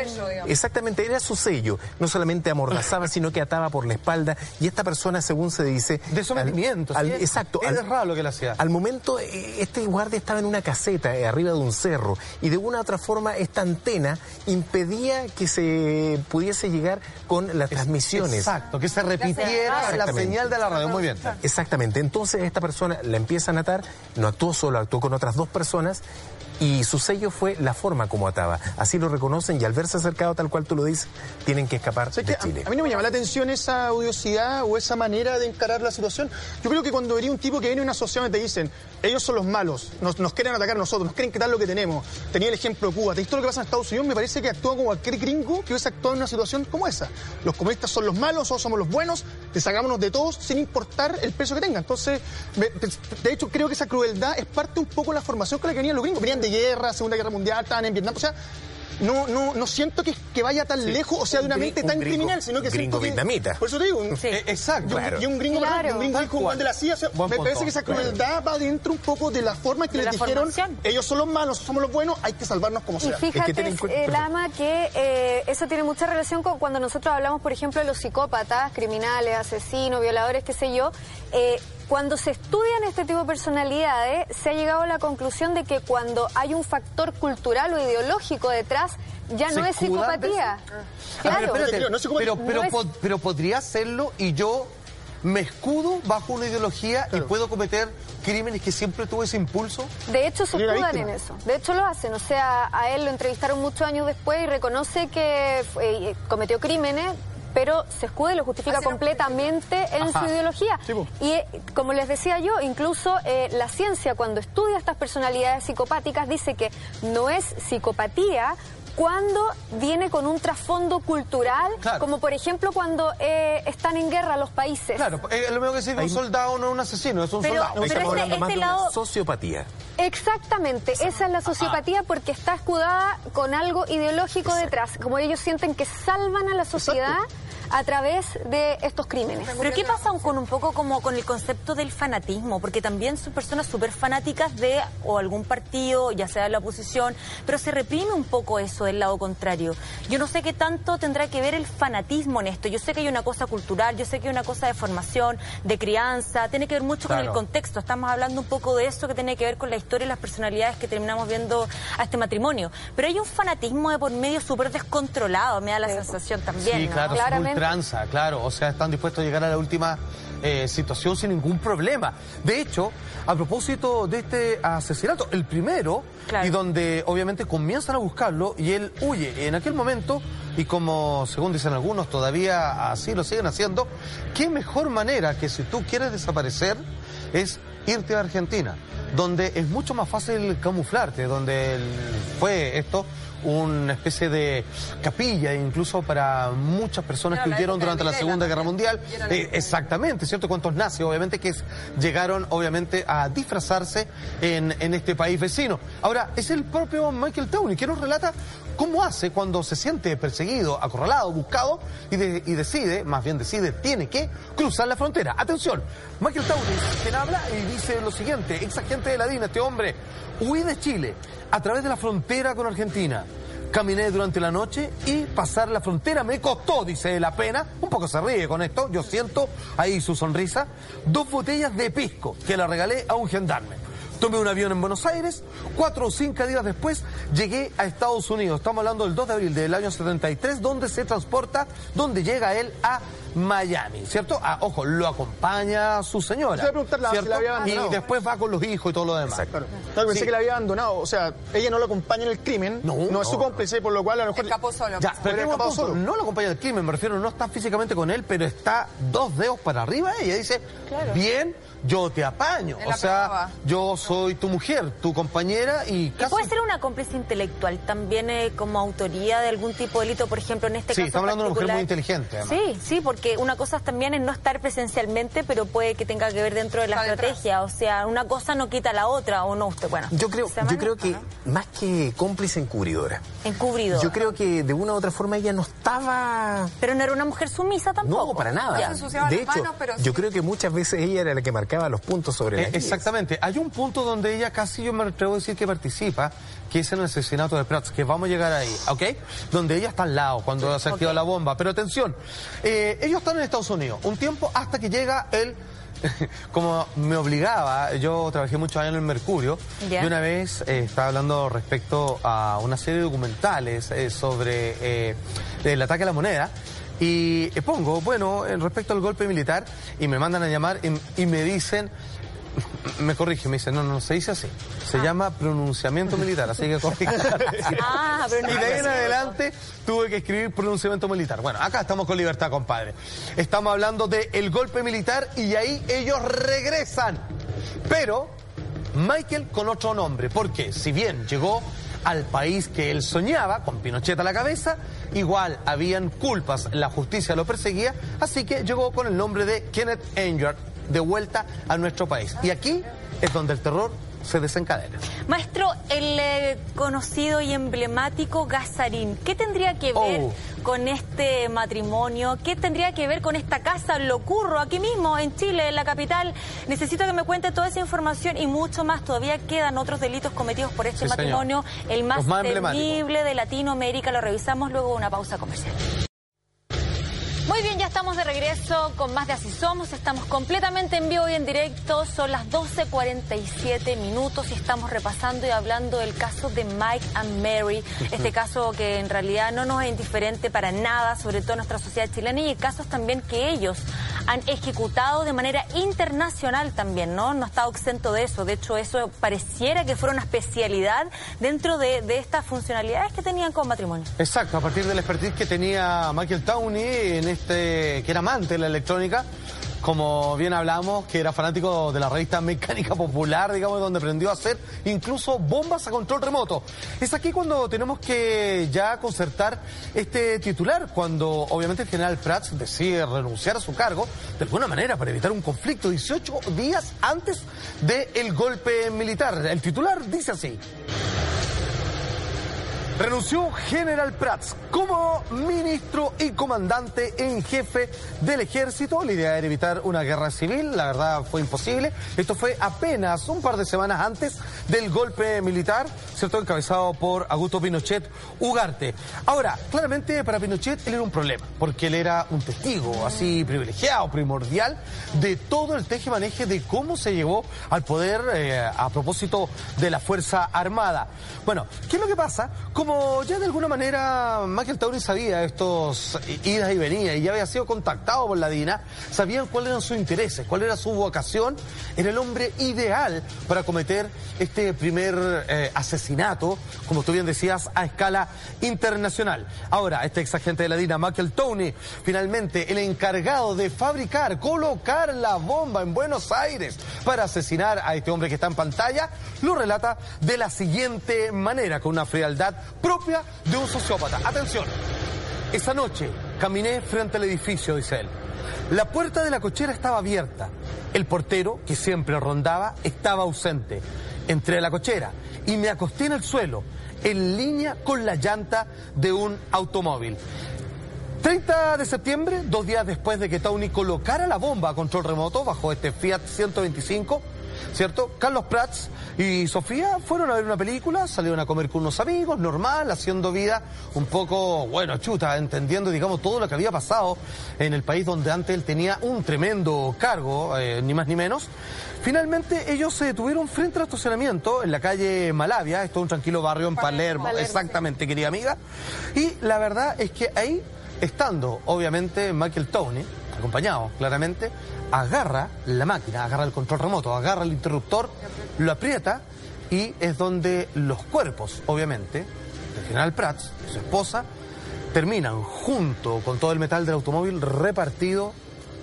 Exactamente, era su sello. No solamente amordazaba, sino que ataba por la espalda. Y esta persona, según se dice... De sometimiento. exacto. Era raro lo que le hacía. Al momento, eh, este guardia estaba en una caseta, eh, arriba de un cerro, y de una u otra forma esta antena impedía que se pudiese llegar con las transmisiones. Exacto, que se repitiera la señal de la radio. Muy bien. Exactamente. Entonces esta persona la empieza a atar, no actuó solo, actuó con otras dos personas y su sello fue la forma como ataba. Así lo reconocen y al verse acercado tal cual tú lo dices, tienen que escapar de Chile. A, mí no me llama la atención esa odiosidad o esa manera de encarar la situación. Yo creo que cuando vería un tipo que viene a una sociedad y te dicen, ellos son los malos, nos, quieren atacar a nosotros, nos quieren quitar lo que tenemos. Tenía el ejemplo de Cuba, te visto lo que pasa en Estados Unidos, me parece que actúa como cualquier gringo que hubiese actuado en una situación como esa. Los comunistas son los malos, o somos los buenos, sacámonos de todos sin importar el peso que tengan. Entonces, de hecho, creo que esa crueldad es parte un poco de la formación con la que venían los gringos. Venían de guerra, Segunda Guerra Mundial, estaban en Vietnam. O sea, no, no, no siento que, que vaya tan lejos, o sea, de una mente tan criminal, sino que gringo vietnamita. Por eso te digo, eh, exacto. Y un gringo, claro. un gringo Juan de la CIA, me parece que esa crueldad va dentro un poco de la forma en que les dijeron, ellos son los malos, somos los buenos, hay que salvarnos como sea. Y fíjate, eh, Lama, que eh, eso tiene mucha relación con cuando nosotros hablamos, por ejemplo, de los psicópatas, criminales, asesinos, violadores, qué sé yo, eh, cuando se estudian este tipo de personalidades, se ha llegado a la conclusión de que cuando hay un factor cultural o ideológico detrás, ya no es psicopatía. Claro. pero, podría hacerlo y yo me escudo bajo una ideología y puedo cometer crímenes que siempre tuve ese impulso. De hecho, se escudan en eso. De hecho, lo hacen. O sea, a él lo entrevistaron muchos años después y reconoce que eh, cometió crímenes pero se escuda y lo justifica completamente en su ideología. y eh, como les decía yo, incluso eh, la ciencia cuando estudia estas personalidades psicopáticas dice que no es psicopatía cuando viene con un trasfondo cultural, como por ejemplo cuando eh, están en guerra los países. Claro, es lo mismo que decir un soldado no es un asesino, es un soldado. Pero este, este lado... sociopatía. Exactamente, esa es la sociopatía porque está escudada con algo ideológico detrás, como ellos sienten que salvan a la sociedad a través de estos crímenes. Pero ¿qué pasa con un poco como con el concepto del fanatismo? Porque también son personas súper fanáticas de o algún partido, ya sea de la oposición, pero se reprime un poco eso del lado contrario. Yo no sé qué tanto tendrá que ver el fanatismo en esto. Yo sé que hay una cosa cultural, yo sé que hay una cosa de formación, de crianza, tiene que ver mucho con el contexto. Estamos hablando un poco de eso que tiene que ver con la historia y las personalidades que terminamos viendo a este matrimonio. Pero hay un fanatismo de por medio súper descontrolado, me da la sensación también. Sí, claro, Claramente tranza, claro. O sea, están dispuestos a llegar a la última eh, situación sin ningún problema. De hecho, a propósito de este asesinato, el primero, y donde obviamente comienzan a buscarlo y él huye. En aquel momento, y como según dicen algunos, todavía así lo siguen haciendo, qué mejor manera que si tú quieres desaparecer es irte a Argentina, donde es mucho más fácil camuflarte, donde fue esto una especie de capilla incluso para muchas personas que huyeron durante la Segunda Guerra Mundial. Eh, exactamente, ¿cierto? Cuántos nazis, obviamente, que llegaron, obviamente, a disfrazarse en, en este país vecino. Ahora, es el propio Michael Towney que nos relata cómo hace cuando se siente perseguido, acorralado, buscado y, decide, más bien decide, tiene que cruzar la frontera. Atención, Michael Towney, quien habla y dice lo siguiente, ex agente de la DINA, este hombre, huí de Chile a través de la frontera con Argentina. Caminé durante la noche y pasar la frontera me costó, dice la pena. Un poco se ríe con esto, yo siento ahí su sonrisa. Dos botellas de pisco que la regalé a un gendarme. Tomé un avión en Buenos Aires, cuatro o cinco días después llegué a Estados Unidos. Estamos hablando del 2 de abril del año 73, donde se transporta, donde llega él a Miami, ¿cierto? Ah, ojo, lo acompaña su señora. y después va con los hijos y todo lo demás. Claro. pensé que la había abandonado. O sea, ella no lo acompaña en el crimen. No, no, es su cómplice, por lo cual a lo mejor. Escapó solo. Ya, pero solo. No lo acompaña en el crimen, me refiero, no está físicamente con él, pero está dos dedos para arriba. Ella dice, bien yo te apaño. O sea, yo soy tu mujer, tu compañera y casi... puede ser una cómplice intelectual también eh, como autoría de algún tipo de delito, por ejemplo, en este caso Sí, estamos hablando de una mujer muy inteligente. Sí, sí, porque una cosa también es no estar presencialmente, pero puede que tenga que ver dentro de la estrategia. O sea, una cosa no quita la otra, o no usted, bueno. Yo creo, yo creo que más que cómplice encubridora. Encubridora. Yo creo que de una u otra forma ella no estaba... Pero no era una mujer sumisa tampoco. No, para nada. De hecho, yo creo que muchas veces ella era la que marcaba marcaba los puntos sobre eh, Exactamente. Hay un punto donde ella casi yo me atrevo a decir que participa, que es en el asesinato de Prats, que vamos a llegar ahí, ¿ok? Donde ella está al lado cuando se activa la bomba. Pero atención, eh, ellos están en Estados Unidos un tiempo hasta que llega el como me obligaba, yo trabajé muchos años en el Mercurio y una vez eh, estaba hablando respecto a una serie de documentales eh, sobre eh, el ataque a la moneda y pongo, bueno, en respecto al golpe militar y me mandan a llamar y me dicen me corrige, me dice, no, no, se dice así. Se ah. llama pronunciamiento militar, así que corrige. Ah, y de ahí en adelante tuve que escribir pronunciamiento militar. Bueno, acá estamos con libertad, compadre. Estamos hablando del el golpe militar y ahí ellos regresan. Pero Michael con otro nombre, porque si bien llegó al país que él soñaba, con Pinochet a la cabeza, igual habían culpas, la justicia lo perseguía, así que llegó con el nombre de Kenneth Anger de vuelta a nuestro país. Y aquí es donde el terror se desencadena. Maestro, el eh, conocido y emblemático Gazarín, ¿qué tendría que ver oh. con este matrimonio? ¿Qué tendría que ver con esta casa? Lo ocurro aquí mismo, en Chile, en la capital. Necesito que me cuente toda esa información y mucho más. Todavía quedan otros delitos cometidos por este matrimonio, el más, más temible de Latinoamérica. Lo revisamos luego de una pausa comercial. Muy bien, ya estamos de regreso con más de Así Somos. Estamos completamente en vivo y en directo. Son las 12.47 minutos y estamos repasando y hablando del caso de Mike and Mary. Este caso que en realidad no nos es indiferente para nada, sobre todo en nuestra sociedad chilena, y casos también que ellos han ejecutado de manera internacional también, ¿no? No está exento de eso. De hecho, eso pareciera que fuera una especialidad dentro de, de estas funcionalidades que tenían con matrimonio. Exacto, a partir del expertise que tenía Michael Towney en este, que era amante de la electrónica, como bien hablamos, que era fanático de la revista Mecánica Popular, digamos, donde aprendió a hacer incluso bombas a control remoto. Es aquí cuando tenemos que ya concertar este titular, cuando obviamente el general Prats decide renunciar a su cargo, de alguna manera para evitar un conflicto 18 días antes del golpe militar. El titular dice así. Renunció General Prats como ministro y comandante en jefe del ejército. La idea era evitar una guerra civil, la verdad fue imposible. Esto fue apenas un par de semanas antes del golpe militar, ¿cierto? Encabezado por Augusto Pinochet Ugarte. Ahora, claramente para Pinochet él era un problema, porque él era un testigo así privilegiado, primordial, de todo el teje-maneje de cómo se llevó al poder eh, a propósito de la Fuerza Armada. Bueno, ¿qué es lo que pasa? Como ya de alguna manera Michael Tauri sabía estos idas y venidas y ya había sido contactado por la DINA, sabían cuáles eran sus intereses, cuál era su vocación, era el hombre ideal para cometer este primer eh, asesinato, como tú bien decías, a escala internacional. Ahora, este ex agente de la DINA, Michael Tony, finalmente el encargado de fabricar, colocar la bomba en Buenos Aires para asesinar a este hombre que está en pantalla, lo relata de la siguiente manera, con una frialdad propia de un sociópata. Atención, esa noche caminé frente al edificio, dice él. La puerta de la cochera estaba abierta. El portero, que siempre rondaba, estaba ausente. Entré a la cochera y me acosté en el suelo, en línea con la llanta de un automóvil. 30 de septiembre, dos días después de que Tony colocara la bomba a control remoto bajo este Fiat 125, ¿cierto? Carlos Prats y Sofía fueron a ver una película, salieron a comer con unos amigos, normal, haciendo vida un poco, bueno, chuta, entendiendo, digamos, todo lo que había pasado en el país donde antes él tenía un tremendo cargo, eh, ni más ni menos. Finalmente ellos se detuvieron frente al estacionamiento en la calle Malavia, esto es un tranquilo barrio en Palermo, exactamente, querida amiga. Y la verdad es que ahí, estando obviamente Michael Tony, acompañado claramente, agarra la máquina, agarra el control remoto, agarra el interruptor, lo aprieta y es donde los cuerpos, obviamente, del general Prats, su esposa, terminan junto con todo el metal del automóvil repartido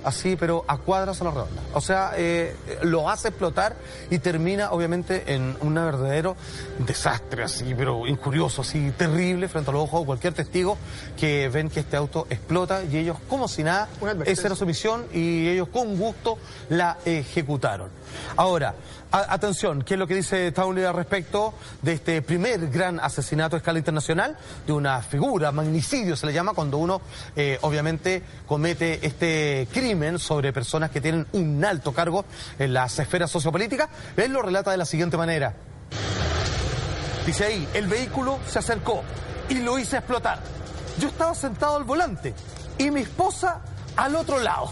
así, pero a cuadras a la redonda. O sea, eh, lo hace explotar y termina obviamente en un verdadero desastre, así, pero incurioso, así, terrible frente a los ojos de cualquier testigo que ven que este auto explota y ellos, como si nada, esa era su misión y ellos con gusto la ejecutaron. Ahora, atención, ¿qué es lo que dice Townley al respecto de este primer gran asesinato a escala internacional? De una figura, magnicidio se le llama, cuando uno eh, obviamente comete este crimen sobre personas que tienen un alto cargo en las esferas sociopolíticas, él lo relata de la siguiente manera. Dice ahí, el vehículo se acercó y lo hice explotar. Yo estaba sentado al volante y mi esposa al otro lado.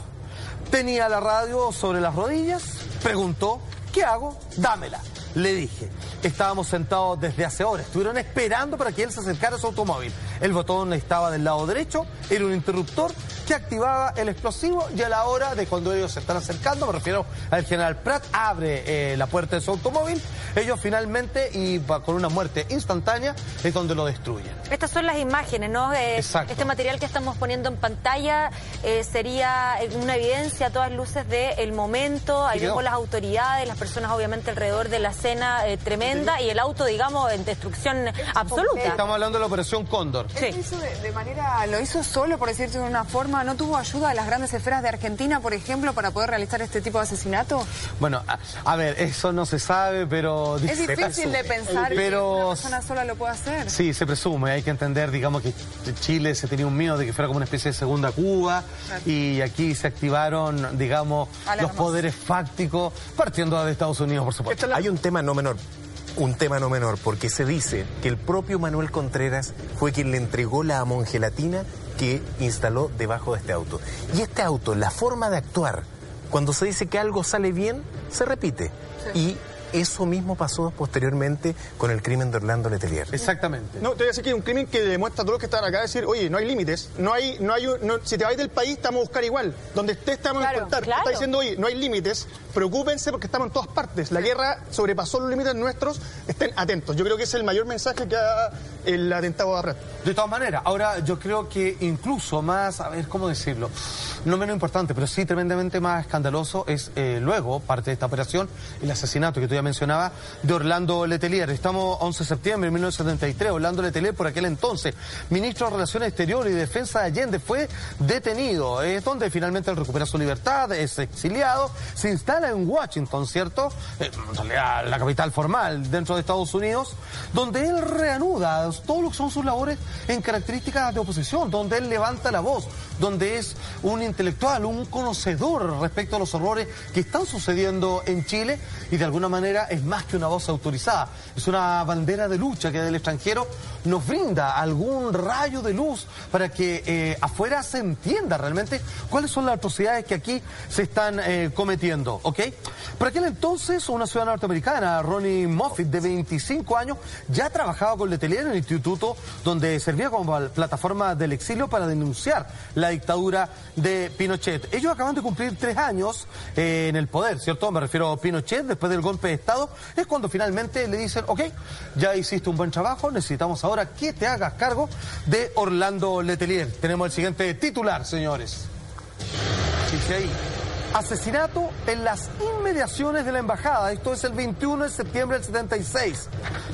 Tenía la radio sobre las rodillas, preguntó, ¿qué hago? Dámela. Le dije, estábamos sentados desde hace horas, estuvieron esperando para que él se acercara a su automóvil. El botón estaba del lado derecho, era un interruptor que activaba el explosivo y a la hora de cuando ellos se están acercando, me refiero al general Pratt, abre eh, la puerta de su automóvil, ellos finalmente, y con una muerte instantánea, es donde lo destruyen. Estas son las imágenes, ¿no? Eh, Exacto. Este material que estamos poniendo en pantalla eh, sería una evidencia a todas luces del momento, ahí vemos las autoridades, las personas obviamente alrededor de la escena eh, tremenda y el auto, digamos, en destrucción absoluta. Estamos hablando de la operación Cóndor. Sí. Él lo hizo de, de manera, lo hizo solo, por decirte de una forma, ¿no tuvo ayuda de las grandes esferas de Argentina, por ejemplo, para poder realizar este tipo de asesinato? Bueno, a, a ver, eso no se sabe, pero... Es difícil de pensar que Pero una persona sola lo pueda hacer. Sí, se presume. Hay que entender, digamos, que Chile se tenía un miedo de que fuera como una especie de segunda Cuba y aquí se activaron, digamos, Alarmas. los poderes fácticos, partiendo de Estados Unidos, por supuesto. Hay un tema no menor, un tema no menor, porque se dice que el propio Manuel Contreras fue quien le entregó la amongelatina que instaló debajo de este auto. Y este auto, la forma de actuar, cuando se dice que algo sale bien, se repite. Y eso mismo pasó posteriormente con el crimen de Orlando Letelier. Exactamente. No, te voy a decir que es un crimen que demuestra a todos los que están acá decir, oye, no hay límites, no hay, no hay, no- si te vas del país, te vamos a buscar igual. Donde estés, te vamos Claro, a encontrar. claro. Está diciendo, oye, no hay límites, preocúpense porque estamos en todas partes. La guerra sobrepasó los límites nuestros, estén atentos. Yo creo que ese es el mayor mensaje que da el atentado a Red. De todas maneras, ahora yo creo que incluso más, a ver, ¿cómo decirlo? No menos importante, pero sí tremendamente más escandaloso es eh, luego, parte de esta operación, el asesinato que tú ya mencionabas de Orlando Letelier. Estamos 11 de septiembre de 1973. Orlando Letelier, por aquel entonces, ministro de Relaciones Exteriores y Defensa de Allende, fue detenido. Es donde finalmente él recupera su libertad, es exiliado, se instala en Washington, ¿cierto? Eh, realidad, la capital formal dentro de Estados Unidos, donde él reanuda todo lo que son sus labores en características de oposición, donde él levanta la voz, donde es un intelectual, un conocedor respecto a los horrores que están sucediendo en Chile y de alguna manera es más que una voz autorizada, es una bandera de lucha que del extranjero nos brinda algún rayo de luz para que eh, afuera se entienda realmente cuáles son las atrocidades que aquí se están eh, cometiendo, ¿ok? Por aquel entonces, una ciudadana norteamericana, Ronnie Moffitt, de 25 años, ya trabajaba con Letelier en el instituto donde servía como plataforma del exilio para denunciar la dictadura de Pinochet. Ellos acaban de cumplir tres años eh, en el poder, ¿cierto? Me refiero a Pinochet, después del golpe de Estado, es cuando finalmente le dicen, ok, ya hiciste un buen trabajo, necesitamos ahora que te hagas cargo de Orlando Letelier. Tenemos el siguiente titular, señores. Asesinato en las inmediaciones de la embajada. Esto es el 21 de septiembre del 76,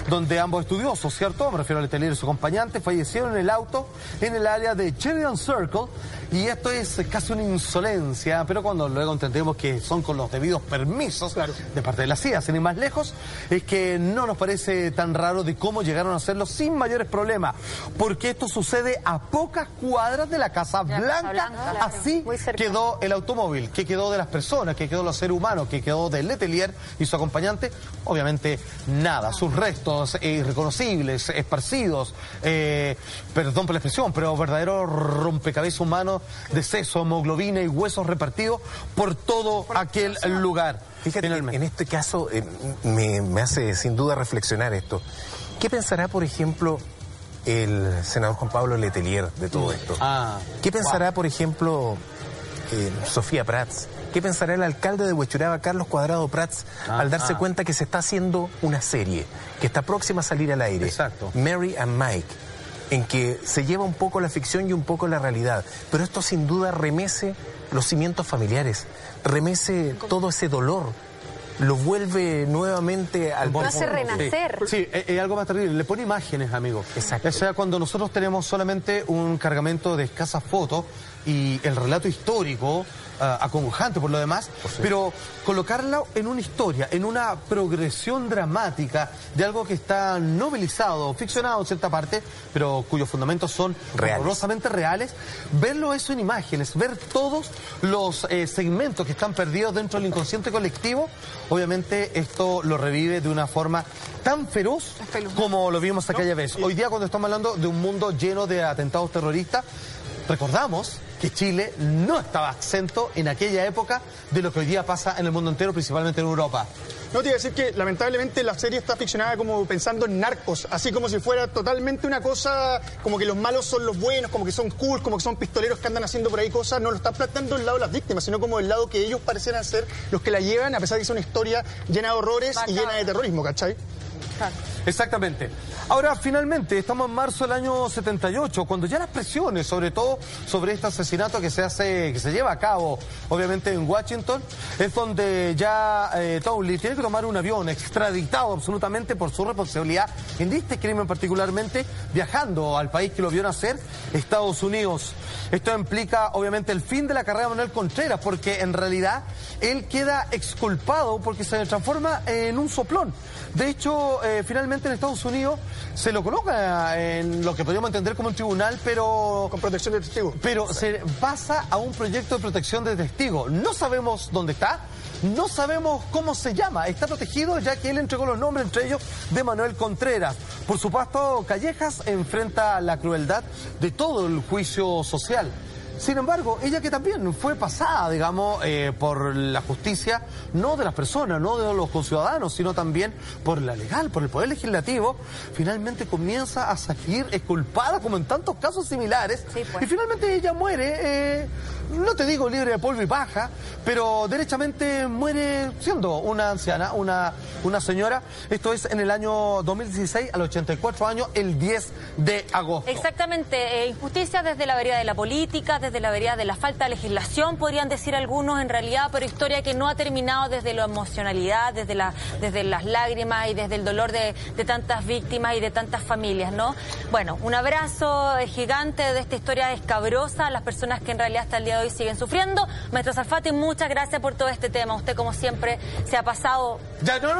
donde ambos estudiosos, ¿cierto? Me refiero a Letelier y su acompañante, fallecieron en el auto en el área de Sheridan Circle. Y esto es casi una insolencia, pero cuando luego entendemos que son con los debidos permisos de parte de la CIA, sin ir más lejos, es que no nos parece tan raro de cómo llegaron a hacerlo sin mayores problemas, porque esto sucede a pocas cuadras de la Casa la Casa Blanca, Blanca, claro. así quedó el automóvil, que quedó de las personas, que quedó los seres humanos, que quedó de Letelier y su acompañante, obviamente nada, sus restos eh, irreconocibles, esparcidos, eh, perdón por la expresión, pero verdadero rompecabezas humano de seso, hemoglobina y huesos repartidos por todo aquel lugar. Fíjate, Finalmente. en este caso eh, me, me hace sin duda reflexionar esto. ¿Qué pensará, por ejemplo, el senador Juan Pablo Letelier de todo esto? Ah, ¿Qué pensará, por ejemplo, eh, Sofía Prats? ¿Qué pensará el alcalde de Huechuraba, Carlos Cuadrado Prats, Ah, al darse ah. cuenta que se está haciendo una serie, que está próxima a salir al aire? Exacto. Mary and Mike, en que se lleva un poco la ficción y un poco la realidad. Pero esto sin duda remece los cimientos familiares, remece todo ese dolor, lo vuelve nuevamente al Lo hace renacer. Sí, sí, es, es algo más terrible. Le pone imágenes, amigo. Exacto. O sea, cuando nosotros tenemos solamente un cargamento de escasas fotos y el relato histórico ah, acongojante por lo demás, pero colocarla en una historia, en una progresión dramática de algo que está novelizado, ficcionado en cierta parte, pero cuyos fundamentos son Reales. horrorosamente reales, verlo eso en imágenes, ver todos los eh, segmentos que están perdidos dentro del inconsciente colectivo, obviamente esto lo revive de una forma tan feroz como lo vimos aquella vez. Hoy día cuando estamos hablando de un mundo lleno de atentados terroristas, recordamos que Chile no estaba exento en aquella época de lo que hoy día pasa en el mundo entero, principalmente en Europa. No te iba a decir que lamentablemente la serie está ficcionada como pensando en narcos, así como si fuera totalmente una cosa, como que los malos son los buenos, como que son cool, como que son pistoleros que andan haciendo por ahí cosas, no lo están planteando del lado de las víctimas, sino como del lado que ellos parecieran ser los que la llevan, a pesar de que es una historia llena de horrores y llena de terrorismo, ¿cachai? Exactamente. Ahora, finalmente, estamos en marzo del año 78, cuando ya las presiones, sobre todo sobre este asesinato que se hace, que se lleva a cabo, obviamente en Washington, es donde ya eh, tiene que tomar un avión extraditado absolutamente por su responsabilidad en este crimen particularmente, viajando al país que lo vio nacer, Estados Unidos. Esto implica, obviamente, el fin de la carrera de Manuel Contreras, porque en realidad él queda exculpado porque se transforma en un soplón. De hecho, eh, finalmente en Estados Unidos se lo coloca en lo que podríamos entender como un tribunal, pero Con protección de testigos. pero se pasa a un proyecto de protección de testigos. No sabemos dónde está, no sabemos cómo se llama. Está protegido ya que él entregó los nombres, entre ellos de Manuel Contreras. Por supuesto, Callejas enfrenta la crueldad de todo el juicio social. Sin embargo, ella que también fue pasada, digamos, eh, por la justicia, no de las personas, no de los conciudadanos, sino también por la legal, por el poder legislativo, finalmente comienza a salir exculpada, como en tantos casos similares, Sí, pues. y finalmente ella muere, eh, no te digo libre de polvo y paja, pero derechamente muere siendo una anciana, una, una señora. Esto es en el año 2016, a los 84 años, el 10 de agosto. Exactamente, eh, desde la vereda de la política, desde la vereda de la falta de legislación, podrían decir algunos en realidad, pero historia que no ha terminado desde la emocionalidad, desde, la, desde las lágrimas y desde el dolor de, de tantas víctimas y de tantas familias, ¿no? Bueno, un abrazo eh, gigante de esta historia escabrosa a las personas que en realidad hasta el día hoy siguen sufriendo. Maestro Salfati, muchas gracias por todo este tema. Usted, como siempre, se ha pasado Ya, no,